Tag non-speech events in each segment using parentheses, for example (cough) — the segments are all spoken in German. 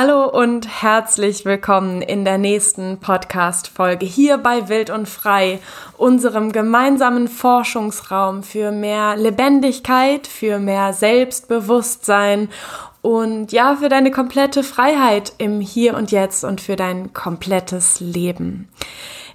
Hallo und herzlich willkommen in der nächsten Podcast-Folge hier bei Wild und Frei, unserem gemeinsamen Forschungsraum für mehr Lebendigkeit, für mehr Selbstbewusstsein und ja, für deine komplette Freiheit im Hier und Jetzt und für dein komplettes Leben.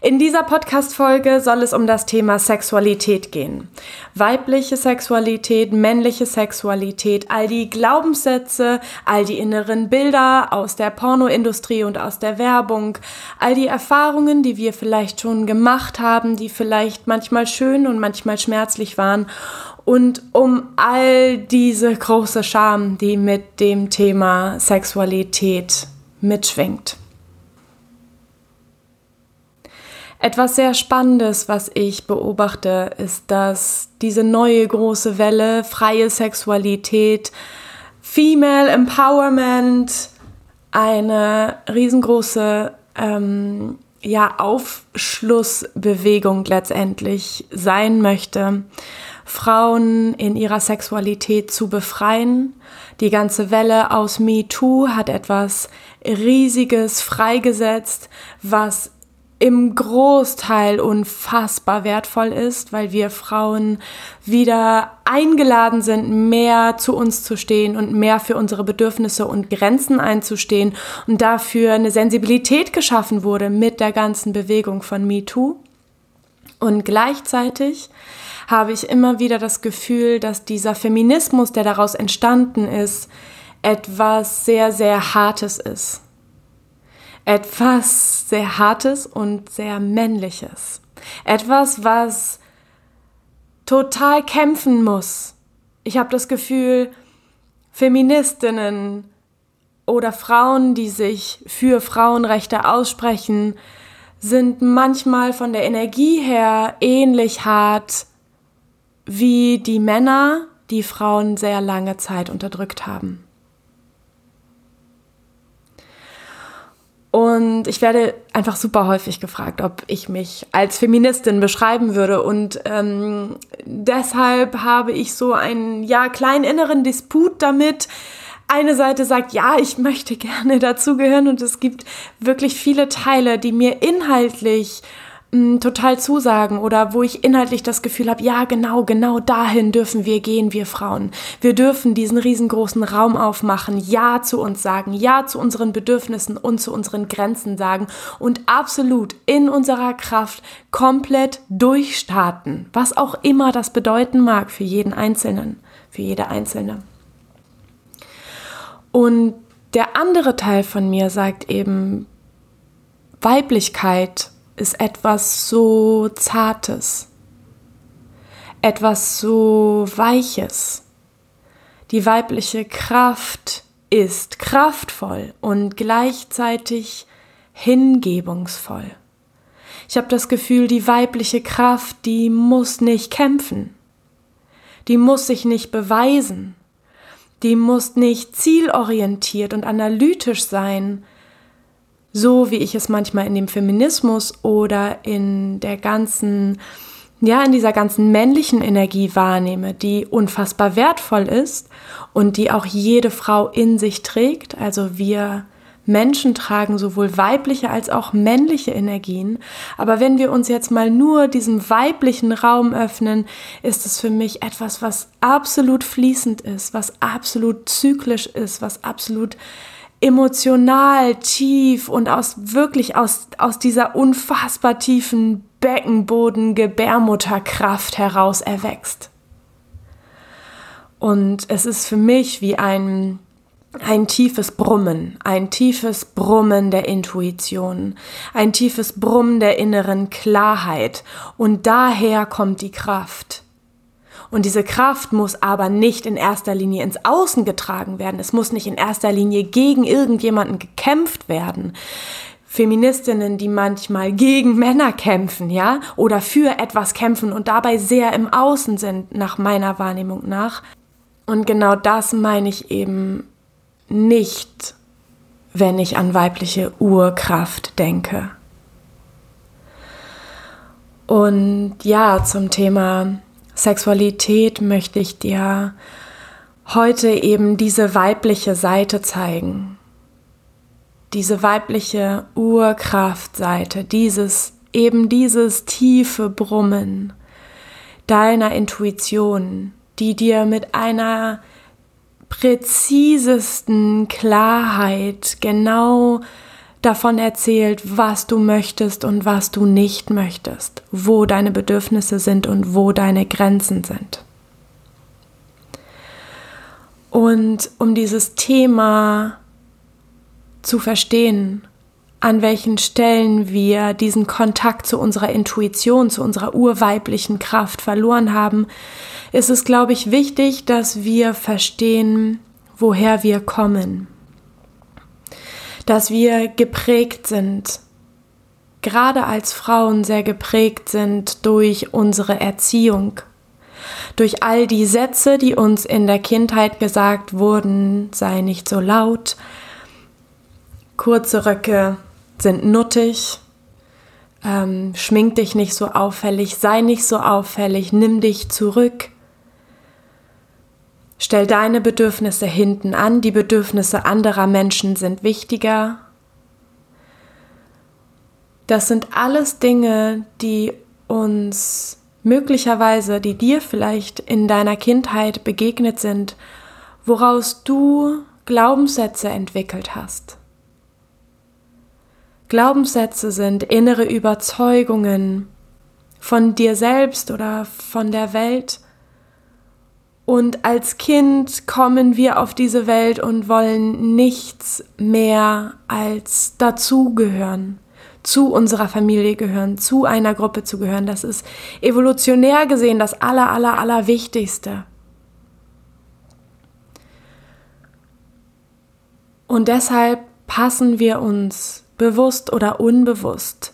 In dieser Podcast-Folge soll es um das Thema Sexualität gehen. Weibliche Sexualität, männliche Sexualität, all die Glaubenssätze, all die inneren Bilder aus der Pornoindustrie und aus der Werbung, all die Erfahrungen, die wir vielleicht schon gemacht haben, die vielleicht manchmal schön und manchmal schmerzlich waren und um all diese große Scham, die mit dem Thema Sexualität mitschwingt. Etwas sehr Spannendes, was ich beobachte, ist, dass diese neue große Welle, freie Sexualität, Female Empowerment, eine riesengroße ähm, ja, Aufschlussbewegung letztendlich sein möchte, Frauen in ihrer Sexualität zu befreien. Die ganze Welle aus MeToo hat etwas Riesiges freigesetzt, was im Großteil unfassbar wertvoll ist, weil wir Frauen wieder eingeladen sind, mehr zu uns zu stehen und mehr für unsere Bedürfnisse und Grenzen einzustehen und dafür eine Sensibilität geschaffen wurde mit der ganzen Bewegung von MeToo. Und gleichzeitig habe ich immer wieder das Gefühl, dass dieser Feminismus, der daraus entstanden ist, etwas sehr, sehr Hartes ist etwas sehr Hartes und sehr Männliches. Etwas, was total kämpfen muss. Ich habe das Gefühl, Feministinnen oder Frauen, die sich für Frauenrechte aussprechen, sind manchmal von der Energie her ähnlich hart wie die Männer, die Frauen sehr lange Zeit unterdrückt haben. Und ich werde einfach super häufig gefragt, ob ich mich als Feministin beschreiben würde. Und ähm, deshalb habe ich so einen ja kleinen inneren Disput damit. Eine Seite sagt, ja, ich möchte (laughs) gerne dazugehören und es gibt wirklich viele Teile, die mir inhaltlich total zusagen oder wo ich inhaltlich das Gefühl habe, ja, genau, genau dahin dürfen wir gehen, wir Frauen. Wir dürfen diesen riesengroßen Raum aufmachen, ja zu uns sagen, ja zu unseren Bedürfnissen und zu unseren Grenzen sagen und absolut in unserer Kraft komplett durchstarten, was auch immer das bedeuten mag für jeden Einzelnen, für jede Einzelne. Und der andere Teil von mir sagt eben, Weiblichkeit ist etwas so Zartes, etwas so Weiches. Die weibliche Kraft ist kraftvoll und gleichzeitig hingebungsvoll. Ich habe das Gefühl, die weibliche Kraft, die muss nicht kämpfen, die muss sich nicht beweisen, die muss nicht zielorientiert und analytisch sein, so wie ich es manchmal in dem Feminismus oder in der ganzen, ja, in dieser ganzen männlichen Energie wahrnehme, die unfassbar wertvoll ist und die auch jede Frau in sich trägt. Also wir Menschen tragen sowohl weibliche als auch männliche Energien. Aber wenn wir uns jetzt mal nur diesem weiblichen Raum öffnen, ist es für mich etwas, was absolut fließend ist, was absolut zyklisch ist, was absolut emotional tief und aus wirklich aus, aus dieser unfassbar tiefen Beckenboden Gebärmutterkraft heraus erwächst. Und es ist für mich wie ein, ein tiefes Brummen, ein tiefes Brummen der Intuition, ein tiefes Brummen der inneren Klarheit. Und daher kommt die Kraft. Und diese Kraft muss aber nicht in erster Linie ins Außen getragen werden. Es muss nicht in erster Linie gegen irgendjemanden gekämpft werden. Feministinnen, die manchmal gegen Männer kämpfen, ja, oder für etwas kämpfen und dabei sehr im Außen sind, nach meiner Wahrnehmung nach. Und genau das meine ich eben nicht, wenn ich an weibliche Urkraft denke. Und ja, zum Thema Sexualität möchte ich dir heute eben diese weibliche Seite zeigen. diese weibliche Urkraftseite, dieses eben dieses tiefe Brummen deiner Intuition, die dir mit einer präzisesten Klarheit genau davon erzählt, was du möchtest und was du nicht möchtest, wo deine Bedürfnisse sind und wo deine Grenzen sind. Und um dieses Thema zu verstehen, an welchen Stellen wir diesen Kontakt zu unserer Intuition, zu unserer urweiblichen Kraft verloren haben, ist es, glaube ich, wichtig, dass wir verstehen, woher wir kommen. Dass wir geprägt sind, gerade als Frauen sehr geprägt sind durch unsere Erziehung, durch all die Sätze, die uns in der Kindheit gesagt wurden, sei nicht so laut, kurze Röcke sind nuttig, ähm, schmink dich nicht so auffällig, sei nicht so auffällig, nimm dich zurück. Stell deine Bedürfnisse hinten an, die Bedürfnisse anderer Menschen sind wichtiger. Das sind alles Dinge, die uns möglicherweise, die dir vielleicht in deiner Kindheit begegnet sind, woraus du Glaubenssätze entwickelt hast. Glaubenssätze sind innere Überzeugungen von dir selbst oder von der Welt. Und als Kind kommen wir auf diese Welt und wollen nichts mehr als dazugehören, zu unserer Familie gehören, zu einer Gruppe zu gehören. Das ist evolutionär gesehen das aller, aller, aller Wichtigste. Und deshalb passen wir uns bewusst oder unbewusst,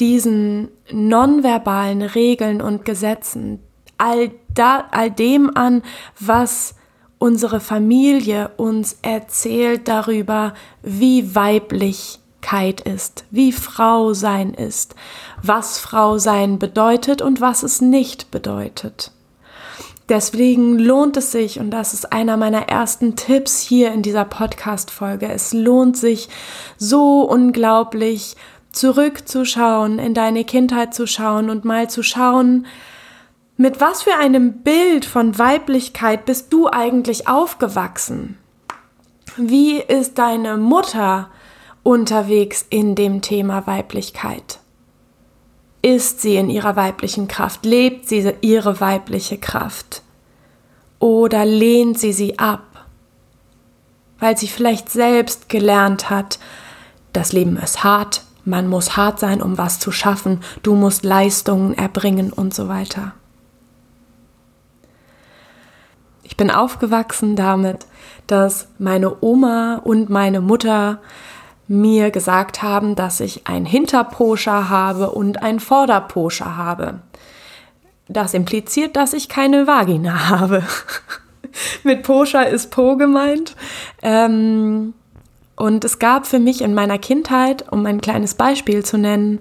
diesen nonverbalen Regeln und Gesetzen, all, da, all dem an, was unsere Familie uns erzählt darüber, wie Weiblichkeit ist, wie Frau sein ist, was Frau sein bedeutet und was es nicht bedeutet. Deswegen lohnt es sich, und das ist einer meiner ersten Tipps hier in dieser Podcast-Folge, es lohnt sich so unglaublich zurückzuschauen, in deine Kindheit zu schauen und mal zu schauen, mit was für einem Bild von Weiblichkeit bist du eigentlich aufgewachsen? Wie ist deine Mutter unterwegs in dem Thema Weiblichkeit? Ist sie in ihrer weiblichen Kraft? Lebt sie ihre weibliche Kraft? Oder lehnt sie sie ab? Weil sie vielleicht selbst gelernt hat, das Leben ist hart, man muss hart sein, um was zu schaffen, du musst Leistungen erbringen und so weiter. Ich bin aufgewachsen damit, dass meine Oma und meine Mutter mir gesagt haben, dass ich ein Hinterposcher habe und ein Vorderposcher habe. Das impliziert, dass ich keine Vagina (laughs) habe. Mit Poscher ist Po gemeint. Ähm, und es gab für mich in meiner Kindheit, um ein kleines Beispiel zu nennen,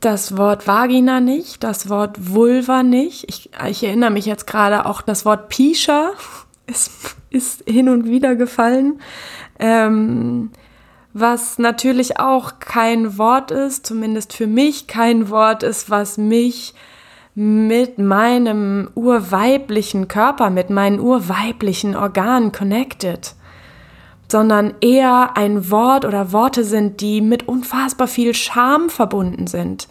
das Wort Vagina nicht, das Wort Vulva nicht. Ich, ich erinnere mich jetzt gerade auch, das Wort Pischer (laughs) ist, ist hin und wieder gefallen. Ähm, was natürlich auch kein Wort ist, zumindest für mich kein Wort ist, was mich mit meinem urweiblichen Körper, mit meinen urweiblichen Organen connected, sondern eher ein Wort oder Worte sind, die mit unfassbar viel Scham verbunden sind.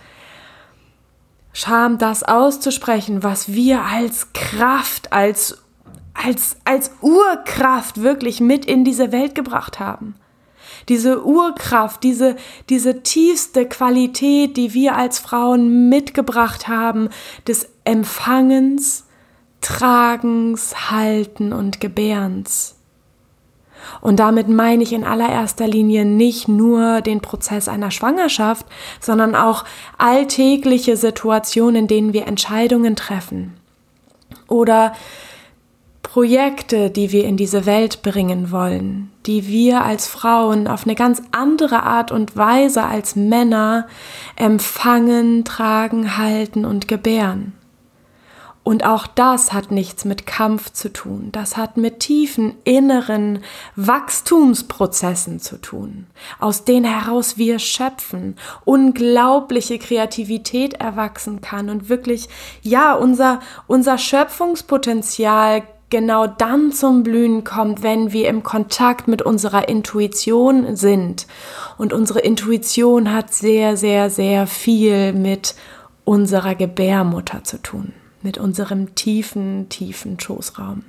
Scham, das auszusprechen, was wir als Kraft, als als, als Urkraft wirklich mit in diese Welt gebracht haben. Diese Urkraft, diese, diese tiefste Qualität, die wir als Frauen mitgebracht haben, des Empfangens, Tragens, Halten und Gebärens. Und damit meine ich in allererster Linie nicht nur den Prozess einer Schwangerschaft, sondern auch alltägliche Situationen, in denen wir Entscheidungen treffen. Oder Projekte, die wir in diese Welt bringen wollen, die wir als Frauen auf eine ganz andere Art und Weise als Männer empfangen, tragen, halten und gebären. Und auch das hat nichts mit Kampf zu tun. Das hat mit tiefen inneren Wachstumsprozessen zu tun, aus denen heraus wir schöpfen, unglaubliche Kreativität erwachsen kann und wirklich, ja, unser, unser Schöpfungspotenzial genau dann zum Blühen kommt, wenn wir im Kontakt mit unserer Intuition sind. Und unsere Intuition hat sehr, sehr, sehr viel mit unserer Gebärmutter zu tun mit unserem tiefen, tiefen Schoßraum.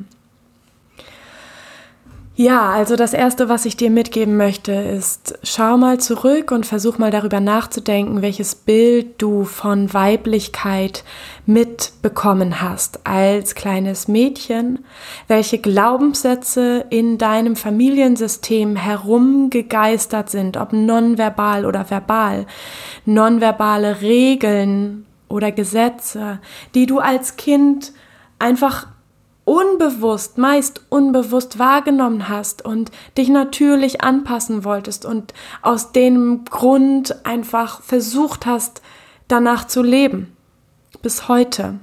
Ja, also das Erste, was ich dir mitgeben möchte, ist, schau mal zurück und versuch mal darüber nachzudenken, welches Bild du von Weiblichkeit mitbekommen hast als kleines Mädchen, welche Glaubenssätze in deinem Familiensystem herumgegeistert sind, ob nonverbal oder verbal, nonverbale Regeln, oder Gesetze, die du als Kind einfach unbewusst, meist unbewusst wahrgenommen hast und dich natürlich anpassen wolltest und aus dem Grund einfach versucht hast, danach zu leben. Bis heute.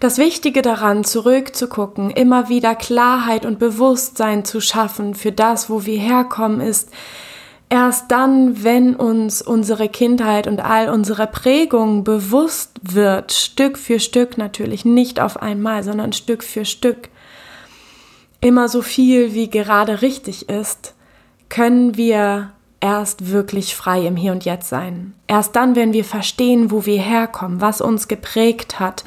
Das Wichtige daran, zurückzugucken, immer wieder Klarheit und Bewusstsein zu schaffen für das, wo wir herkommen, ist, Erst dann, wenn uns unsere Kindheit und all unsere Prägungen bewusst wird, Stück für Stück natürlich, nicht auf einmal, sondern Stück für Stück, immer so viel wie gerade richtig ist, können wir erst wirklich frei im Hier und Jetzt sein. Erst dann, wenn wir verstehen, wo wir herkommen, was uns geprägt hat,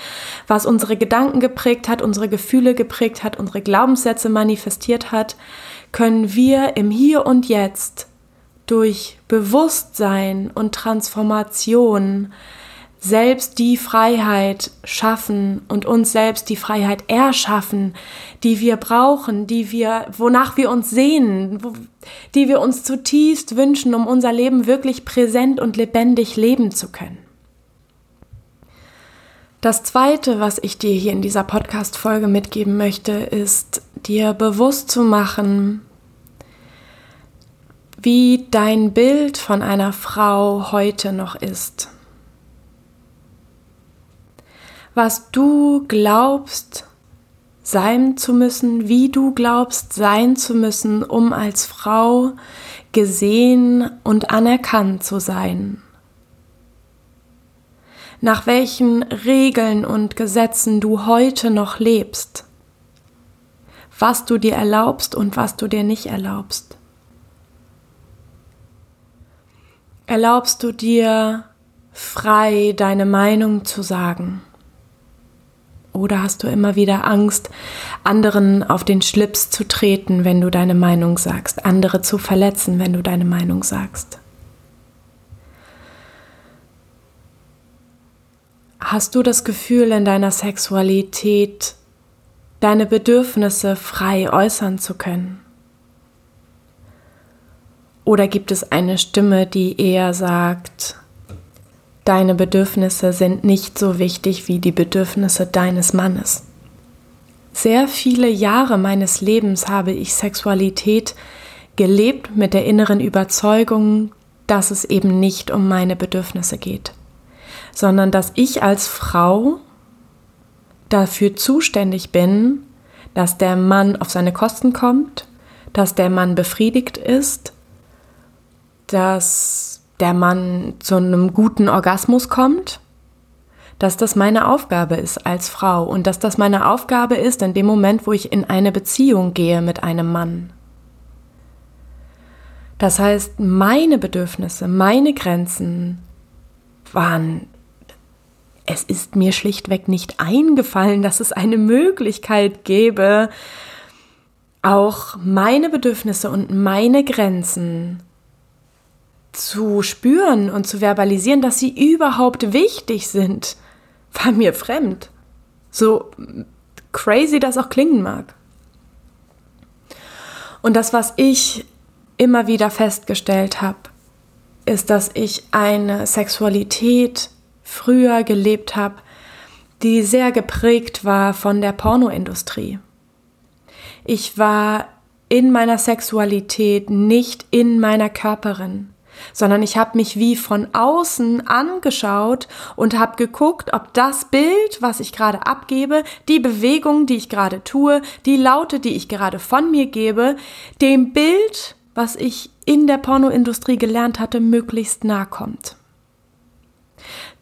was unsere Gedanken geprägt hat, unsere Gefühle geprägt hat, unsere Glaubenssätze manifestiert hat, können wir im Hier und Jetzt durch Bewusstsein und Transformation selbst die Freiheit schaffen und uns selbst die Freiheit erschaffen, die wir brauchen, die wir, wonach wir uns sehnen, die wir uns zutiefst wünschen, um unser Leben wirklich präsent und lebendig leben zu können. Das zweite, was ich dir hier in dieser Podcast-Folge mitgeben möchte, ist, dir bewusst zu machen, wie dein Bild von einer Frau heute noch ist. Was du glaubst sein zu müssen, wie du glaubst sein zu müssen, um als Frau gesehen und anerkannt zu sein. Nach welchen Regeln und Gesetzen du heute noch lebst. Was du dir erlaubst und was du dir nicht erlaubst. Erlaubst du dir frei deine Meinung zu sagen? Oder hast du immer wieder Angst, anderen auf den Schlips zu treten, wenn du deine Meinung sagst, andere zu verletzen, wenn du deine Meinung sagst? Hast du das Gefühl, in deiner Sexualität deine Bedürfnisse frei äußern zu können? Oder gibt es eine Stimme, die eher sagt, deine Bedürfnisse sind nicht so wichtig wie die Bedürfnisse deines Mannes? Sehr viele Jahre meines Lebens habe ich Sexualität gelebt mit der inneren Überzeugung, dass es eben nicht um meine Bedürfnisse geht, sondern dass ich als Frau dafür zuständig bin, dass der Mann auf seine Kosten kommt, dass der Mann befriedigt ist dass der Mann zu einem guten Orgasmus kommt, dass das meine Aufgabe ist als Frau und dass das meine Aufgabe ist in dem Moment, wo ich in eine Beziehung gehe mit einem Mann. Das heißt, meine Bedürfnisse, meine Grenzen waren, es ist mir schlichtweg nicht eingefallen, dass es eine Möglichkeit gäbe, auch meine Bedürfnisse und meine Grenzen zu spüren und zu verbalisieren, dass sie überhaupt wichtig sind, (laughs) war mir fremd. So crazy das auch klingen mag. Und das, was ich immer wieder festgestellt habe, ist, dass ich eine Sexualität früher gelebt habe, die sehr geprägt war von der Pornoindustrie. Ich war in meiner Sexualität nicht in meiner Körperin. Sondern ich habe mich wie von außen angeschaut und habe geguckt, ob das Bild, was ich gerade abgebe, die Bewegung, die ich gerade tue, die Laute, die ich gerade von mir gebe, dem Bild, was ich in der Pornoindustrie gelernt hatte, möglichst nahe kommt.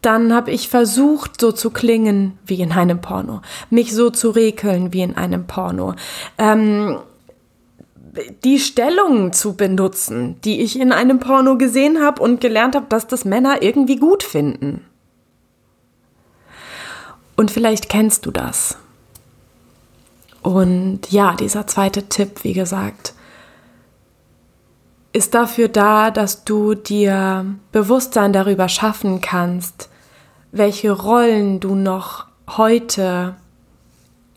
Dann habe ich versucht, so zu klingen wie in einem Porno, mich so zu rekeln wie in einem Porno. Ähm, die Stellungen zu benutzen, die ich in einem Porno gesehen habe und gelernt habe, dass das Männer irgendwie gut finden. Und vielleicht kennst du das. Und ja, dieser zweite Tipp, wie gesagt, ist dafür da, dass du dir Bewusstsein darüber schaffen kannst, welche Rollen du noch heute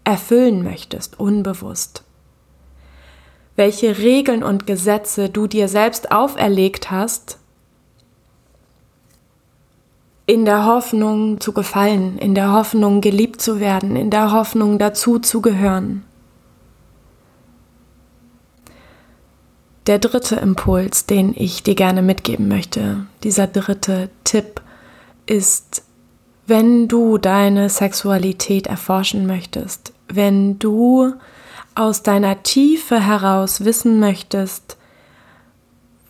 erfüllen möchtest, unbewusst welche Regeln und Gesetze du dir selbst auferlegt hast, in der Hoffnung zu gefallen, in der Hoffnung geliebt zu werden, in der Hoffnung dazu zu gehören. Der dritte Impuls, den ich dir gerne mitgeben möchte, dieser dritte Tipp ist, wenn du deine Sexualität erforschen möchtest, wenn du aus deiner Tiefe heraus wissen möchtest,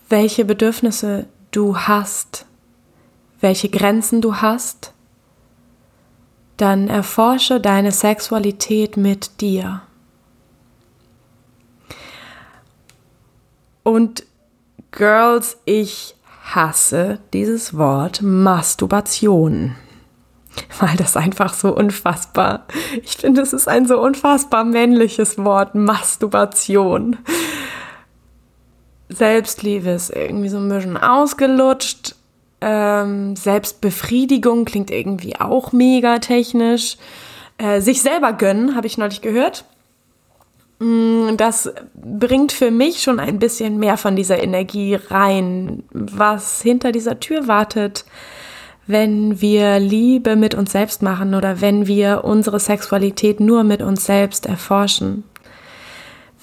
welche Bedürfnisse du hast, welche Grenzen du hast, dann erforsche deine Sexualität mit dir. Und Girls, ich hasse dieses Wort Masturbation (laughs) weil das einfach so unfassbar, ich finde, es ist ein so unfassbar männliches Wort, Masturbation. Selbstliebe ist irgendwie so ein bisschen ausgelutscht. Ähm, Selbstbefriedigung klingt irgendwie auch mega technisch. Äh, sich selber gönnen, habe ich neulich gehört. Mm, das bringt für mich schon ein bisschen mehr von dieser Energie rein, was hinter dieser Tür wartet wenn wir Liebe mit uns selbst machen oder wenn wir unsere Sexualität nur mit uns selbst erforschen.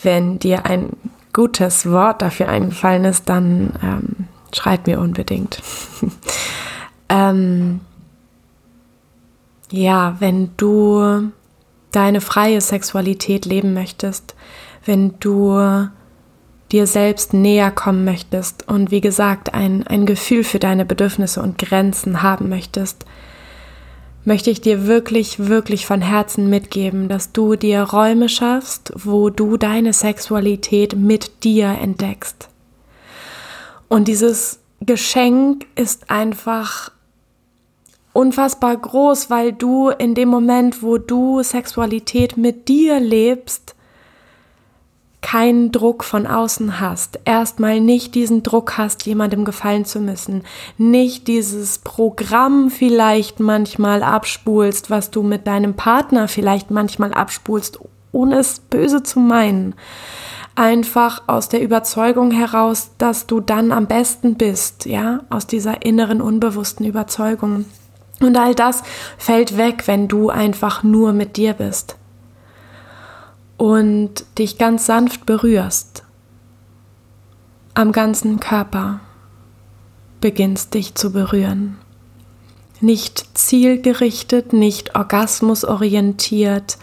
Wenn dir ein gutes Wort dafür eingefallen ist, dann ähm, schreib mir unbedingt. (laughs) ähm, ja, wenn du deine freie Sexualität leben möchtest, wenn du dir selbst näher kommen möchtest und wie gesagt ein, ein Gefühl für deine Bedürfnisse und Grenzen haben möchtest, möchte ich dir wirklich, wirklich von Herzen mitgeben, dass du dir Räume schaffst, wo du deine Sexualität mit dir entdeckst. Und dieses Geschenk ist einfach unfassbar groß, weil du in dem Moment, wo du Sexualität mit dir lebst, keinen Druck von außen hast, erstmal nicht diesen Druck hast, jemandem gefallen zu müssen, nicht dieses Programm vielleicht manchmal abspulst, was du mit deinem Partner vielleicht manchmal abspulst, ohne es böse zu meinen. Einfach aus der Überzeugung heraus, dass du dann am besten bist, ja, aus dieser inneren unbewussten Überzeugung. Und all das fällt weg, wenn du einfach nur mit dir bist und dich ganz sanft berührst, am ganzen Körper beginnst dich zu berühren. Nicht zielgerichtet, nicht orgasmusorientiert,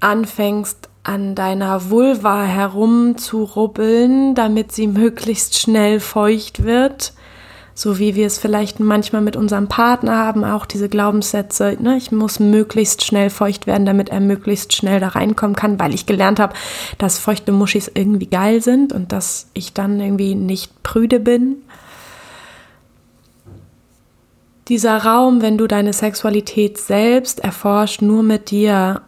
anfängst an deiner Vulva herumzurubbeln, damit sie möglichst schnell feucht wird so wie wir es vielleicht manchmal mit unserem Partner haben, auch diese Glaubenssätze, ne, ich muss möglichst schnell feucht werden, damit er möglichst schnell da reinkommen kann, weil ich gelernt habe, dass feuchte Muschis irgendwie geil sind und dass ich dann irgendwie nicht prüde bin. Dieser Raum, wenn du deine Sexualität selbst erforscht, nur mit dir,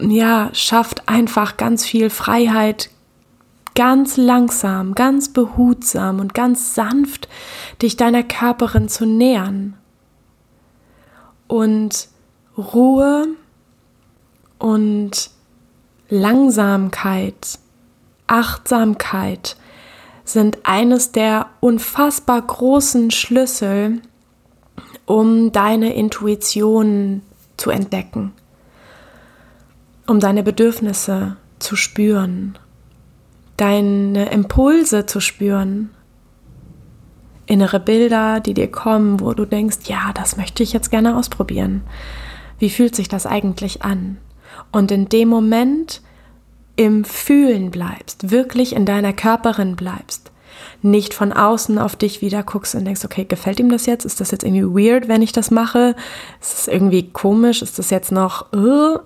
ja, schafft einfach ganz viel Freiheit, ganz langsam, ganz behutsam und ganz sanft dich deiner Körperin zu nähern. Und Ruhe und Langsamkeit, Achtsamkeit sind eines der unfassbar großen Schlüssel, um deine Intuition zu entdecken, um deine Bedürfnisse zu spüren deine Impulse zu spüren. Innere Bilder, die dir kommen, wo du denkst, ja, das möchte ich jetzt gerne ausprobieren. Wie fühlt sich das eigentlich an? Und in dem Moment im Fühlen bleibst, wirklich in deiner Körperin bleibst, nicht von außen auf dich wieder guckst und denkst, okay, gefällt ihm das jetzt? Ist das jetzt irgendwie weird, wenn ich das mache? Ist das irgendwie komisch? Ist das jetzt noch, uh?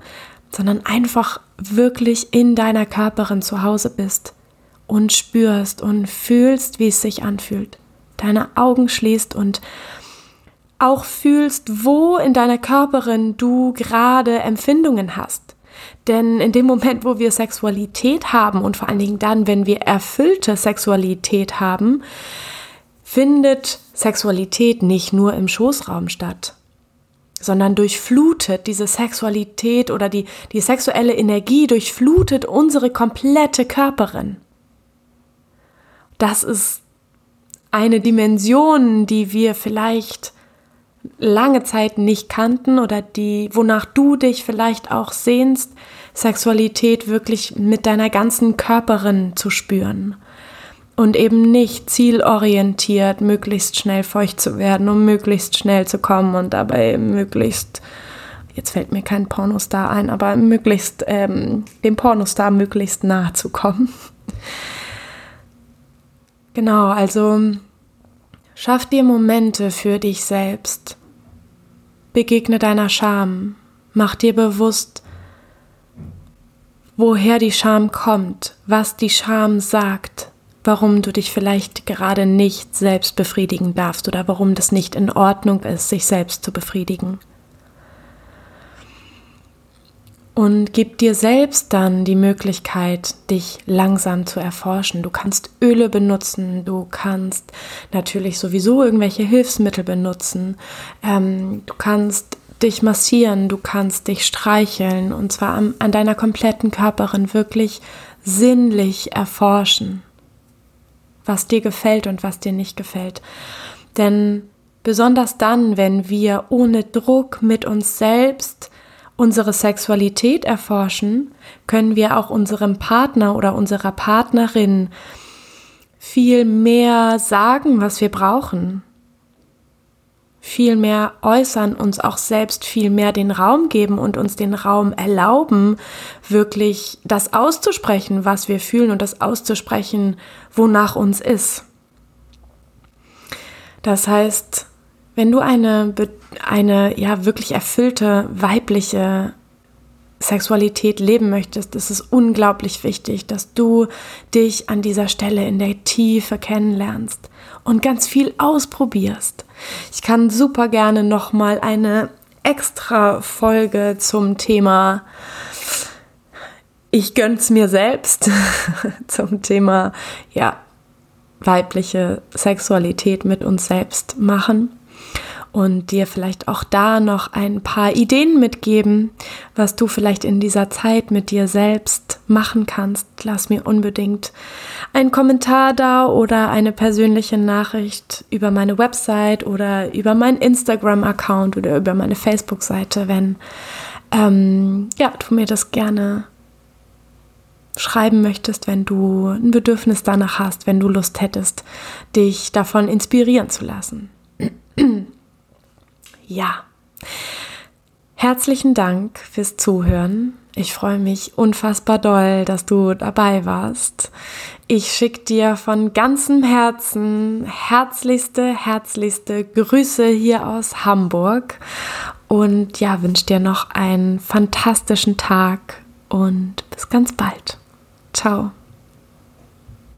sondern einfach wirklich in deiner Körperin zu Hause bist und spürst und fühlst, wie es sich anfühlt. Deine Augen schließt und auch fühlst, wo in deiner Körperin du gerade Empfindungen hast. Denn in dem Moment, wo wir Sexualität haben und vor allen Dingen dann, wenn wir erfüllte Sexualität haben, findet Sexualität nicht nur im Schoßraum statt, sondern durchflutet diese Sexualität oder die, die sexuelle Energie durchflutet unsere komplette Körperin. Das ist eine Dimension, die wir vielleicht lange Zeit nicht kannten oder die, wonach du dich vielleicht auch sehnst, Sexualität wirklich mit deiner ganzen Körperin zu spüren und eben nicht zielorientiert, möglichst schnell feucht zu werden, um möglichst schnell zu kommen und dabei möglichst, jetzt fällt mir kein Pornostar ein, aber möglichst ähm, dem Pornostar möglichst nahe zu kommen. Genau, also Schaff dir Momente für dich selbst. Begegne deiner Scham. Mach dir bewusst, woher die Scham kommt, was die Scham sagt, warum du dich vielleicht gerade nicht selbst befriedigen darfst oder warum das nicht in Ordnung ist, sich selbst zu befriedigen. Und gib dir selbst dann die Möglichkeit, dich langsam zu erforschen. Du kannst Öle benutzen, du kannst natürlich sowieso irgendwelche Hilfsmittel benutzen, ähm, du kannst dich massieren, du kannst dich streicheln und zwar an, an deiner kompletten Körperin wirklich sinnlich erforschen, was dir gefällt und was dir nicht gefällt. Denn besonders dann, wenn wir ohne Druck mit uns selbst unsere Sexualität erforschen, können wir auch unserem Partner oder unserer Partnerin viel mehr sagen, was wir brauchen. Viel mehr äußern, uns auch selbst viel mehr den Raum geben und uns den Raum erlauben, wirklich das auszusprechen, was wir fühlen und das auszusprechen, wonach uns ist. Das heißt, wenn du eine, eine ja wirklich erfüllte weibliche Sexualität leben möchtest, ist es unglaublich wichtig, dass du dich an dieser Stelle in der Tiefe kennenlernst und ganz viel ausprobierst. Ich kann super gerne noch mal eine extra Folge zum Thema ich gönn's mir selbst (laughs) zum Thema ja weibliche Sexualität mit uns selbst machen und dir vielleicht auch da noch ein paar Ideen mitgeben, was du vielleicht in dieser Zeit mit dir selbst machen kannst. Lass mir unbedingt einen Kommentar da oder eine persönliche Nachricht über meine Website oder über meinen Instagram-Account oder über meine Facebook-Seite, wenn ähm, ja, du mir das gerne schreiben möchtest, wenn du ein Bedürfnis danach hast, wenn du Lust hättest, dich davon inspirieren zu lassen. Ja. Herzlichen Dank fürs Zuhören. Ich freue mich unfassbar doll, dass du dabei warst. Ich schicke dir von ganzem Herzen herzlichste, herzlichste Grüße hier aus Hamburg und ja, wünsche dir noch einen fantastischen Tag und bis ganz bald. Ciao.